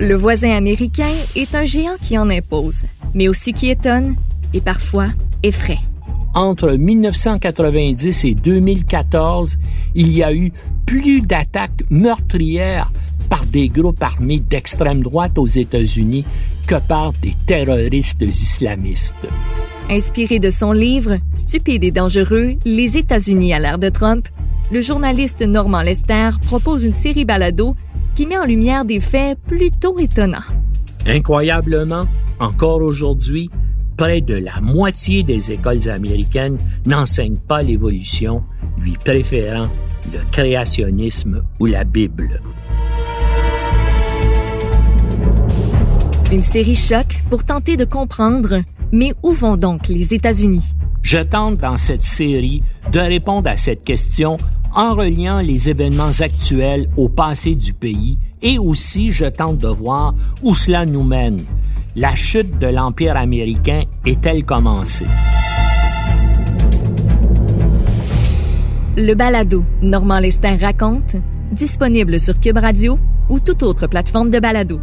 Le voisin américain est un géant qui en impose, mais aussi qui étonne et parfois effraie. Entre 1990 et 2014, il y a eu plus d'attaques meurtrières par des groupes armés d'extrême droite aux États-Unis que par des terroristes islamistes. Inspiré de son livre Stupide et dangereux, les États-Unis à l'ère de Trump, le journaliste Norman Lester propose une série balado qui met en lumière des faits plutôt étonnants. Incroyablement, encore aujourd'hui, près de la moitié des écoles américaines n'enseignent pas l'évolution, lui préférant le créationnisme ou la Bible. Une série choc pour tenter de comprendre, mais où vont donc les États-Unis? Je tente dans cette série de répondre à cette question en reliant les événements actuels au passé du pays et aussi je tente de voir où cela nous mène. La chute de l'Empire américain est-elle commencée? Le balado Normand Lestin raconte, disponible sur Cube Radio ou toute autre plateforme de balado.